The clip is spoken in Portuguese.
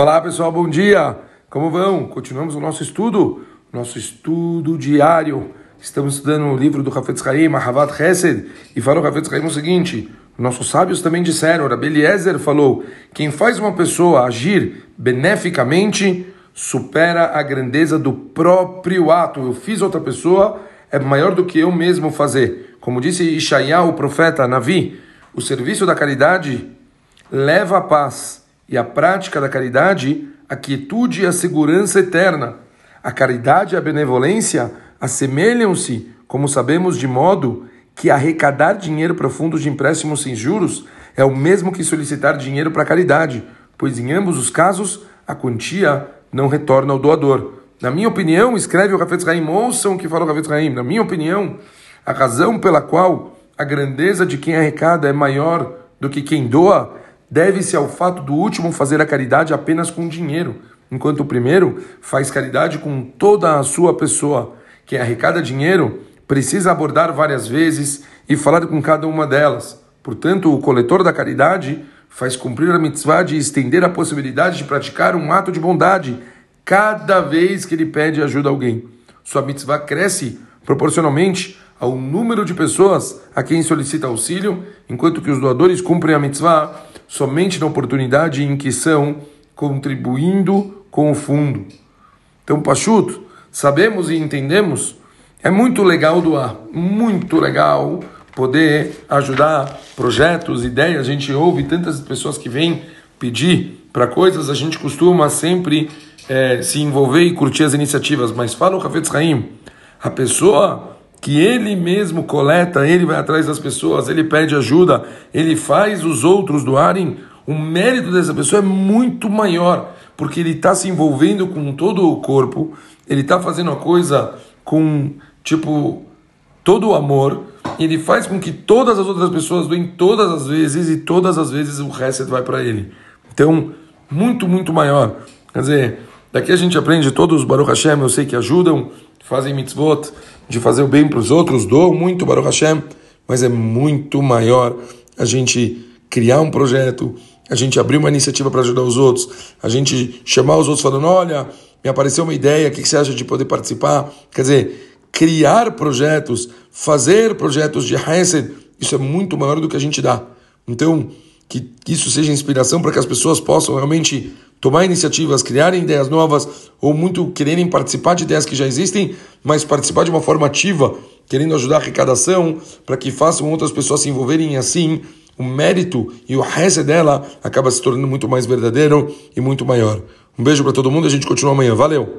Olá pessoal, bom dia! Como vão? Continuamos o nosso estudo, nosso estudo diário. Estamos estudando o livro do Hafetz Chaim, Mahavat Hesed, e falou o Hafetz Chaim o seguinte: nossos sábios também disseram, Rabbi Eliezer falou, quem faz uma pessoa agir beneficamente supera a grandeza do próprio ato. Eu fiz outra pessoa, é maior do que eu mesmo fazer. Como disse Ishaiah, o profeta Navi, o serviço da caridade leva a paz e a prática da caridade, a quietude e a segurança eterna. A caridade e a benevolência assemelham-se, como sabemos, de modo que arrecadar dinheiro para fundos de empréstimos sem juros é o mesmo que solicitar dinheiro para caridade, pois em ambos os casos a quantia não retorna ao doador. Na minha opinião, escreve o Rafetz Haim, ouçam o que falou o Rafetz Haim, na minha opinião, a razão pela qual a grandeza de quem arrecada é maior do que quem doa deve-se ao fato do último fazer a caridade apenas com dinheiro, enquanto o primeiro faz caridade com toda a sua pessoa. Quem arrecada dinheiro precisa abordar várias vezes e falar com cada uma delas. Portanto, o coletor da caridade faz cumprir a mitzvah de estender a possibilidade de praticar um ato de bondade cada vez que ele pede ajuda a alguém. Sua mitzvah cresce proporcionalmente ao número de pessoas a quem solicita auxílio, enquanto que os doadores cumprem a mitzvah somente na oportunidade em que são contribuindo com o fundo. Então, Pachuto, sabemos e entendemos, é muito legal doar, muito legal poder ajudar projetos, ideias. A gente ouve tantas pessoas que vêm pedir para coisas, a gente costuma sempre é, se envolver e curtir as iniciativas, mas fala o Rafetz Haim, a pessoa que ele mesmo coleta, ele vai atrás das pessoas, ele pede ajuda, ele faz os outros doarem, o mérito dessa pessoa é muito maior, porque ele está se envolvendo com todo o corpo, ele está fazendo a coisa com, tipo, todo o amor, ele faz com que todas as outras pessoas doem todas as vezes e todas as vezes o resto vai para ele. Então, muito, muito maior. Quer dizer, daqui a gente aprende todos os Baruch Hashem, eu sei que ajudam, fazem mitzvot, de fazer o bem para os outros, doam muito, Baruch Hashem, mas é muito maior a gente criar um projeto, a gente abrir uma iniciativa para ajudar os outros, a gente chamar os outros falando, olha, me apareceu uma ideia, o que você acha de poder participar? Quer dizer, criar projetos, fazer projetos de Hesed, isso é muito maior do que a gente dá. Então, que isso seja inspiração para que as pessoas possam realmente tomar iniciativas, criarem ideias novas ou muito quererem participar de ideias que já existem, mas participar de uma forma ativa, querendo ajudar a arrecadação, para que façam outras pessoas se envolverem assim, o mérito e o resto dela acaba se tornando muito mais verdadeiro e muito maior. Um beijo para todo mundo, a gente continua amanhã. Valeu!